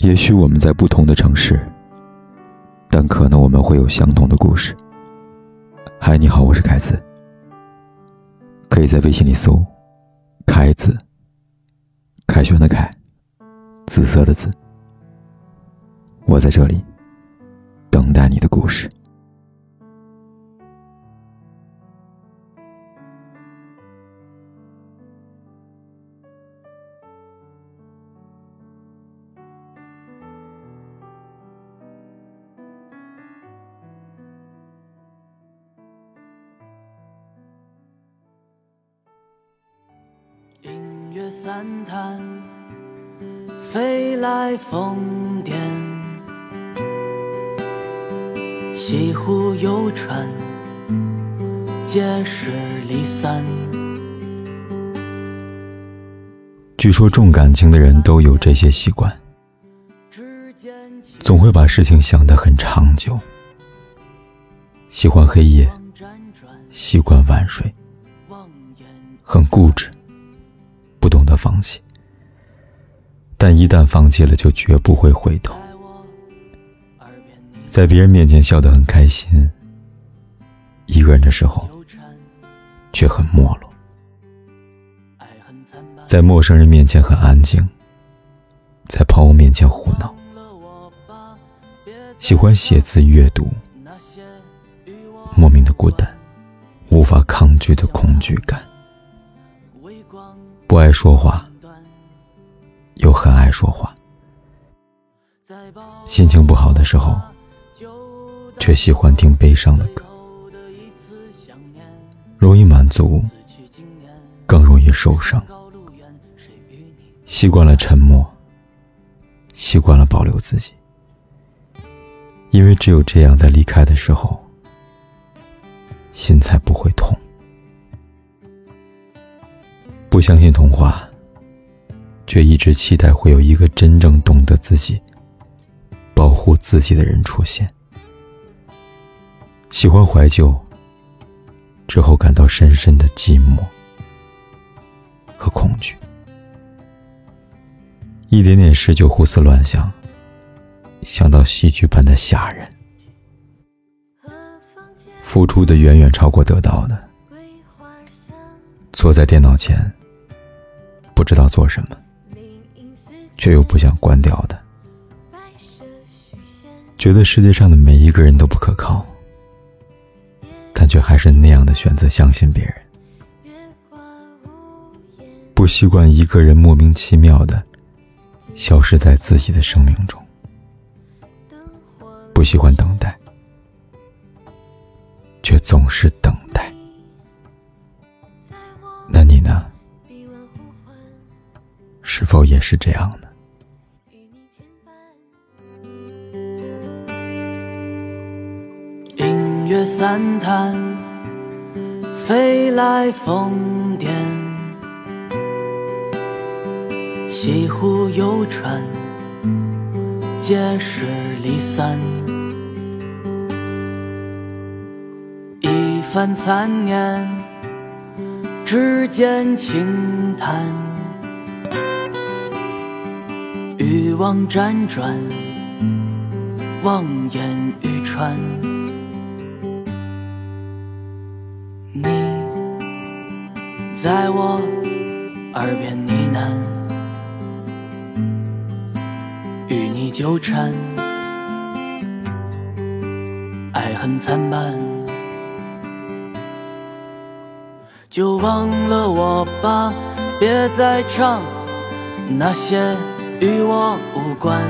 也许我们在不同的城市，但可能我们会有相同的故事。嗨，你好，我是凯子。可以在微信里搜“凯子”，凯旋的凯，紫色的紫。我在这里等待你的故事。音乐散谈，飞来疯癫，西湖游船，皆是离散。据说重感情的人都有这些习惯，总会把事情想得很长久，喜欢黑夜，习惯晚睡，很固执。不懂得放弃，但一旦放弃了，就绝不会回头。在别人面前笑得很开心，一个人的时候却很没落。在陌生人面前很安静，在朋友面前胡闹。喜欢写字阅读，莫名的孤单，无法抗拒的恐惧感。不爱说话，又很爱说话。心情不好的时候，却喜欢听悲伤的歌。容易满足，更容易受伤。习惯了沉默，习惯了保留自己，因为只有这样，在离开的时候，心才不会痛。不相信童话，却一直期待会有一个真正懂得自己、保护自己的人出现。喜欢怀旧，之后感到深深的寂寞和恐惧，一点点事就胡思乱想，想到戏剧般的吓人，付出的远远超过得到的，坐在电脑前。不知道做什么，却又不想关掉的，觉得世界上的每一个人都不可靠，但却还是那样的选择相信别人。不习惯一个人莫名其妙的消失在自己的生命中，不喜欢等待，却总是等是否也是这样呢？音乐散弹，飞来疯癫，西湖游船，皆是离散。一番残念，指尖轻弹。欲望辗转，望眼欲穿。你在我耳边呢喃，与你纠缠，爱恨参半，就忘了我吧，别再唱那些。与我无关，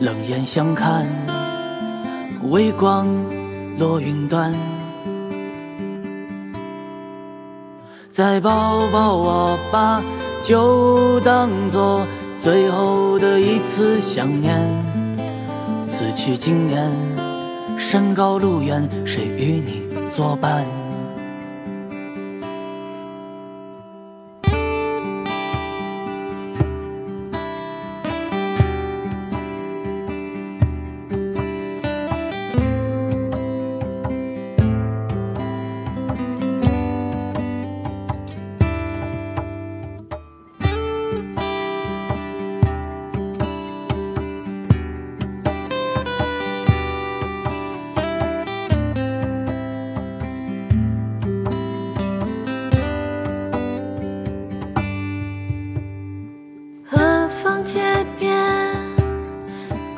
冷眼相看，微光落云端。再抱抱我吧，就当作最后的一次想念。此去经年，山高路远，谁与你作伴？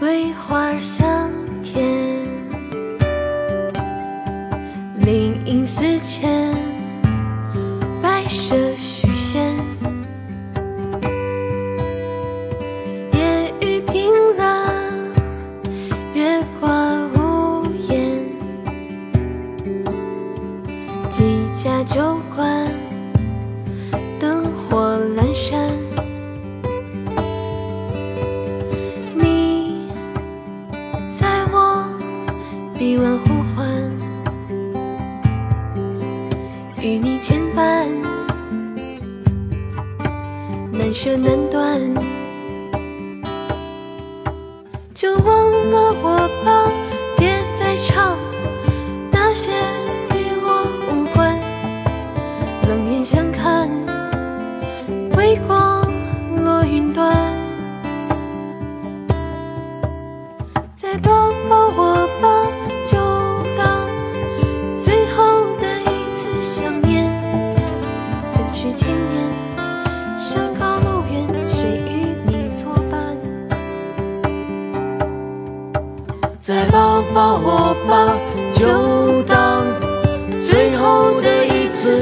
桂花香难舍难断，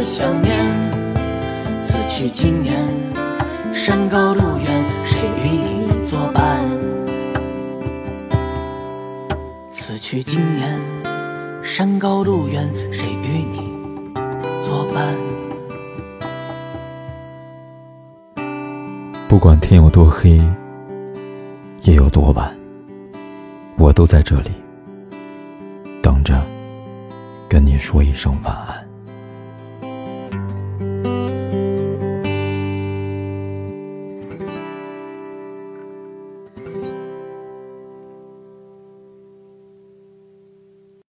想念。此去经年，山高路远，谁与你作伴？此去经年，山高路远，谁与你作伴？不管天有多黑，夜有多晚，我都在这里等着，跟你说一声晚安。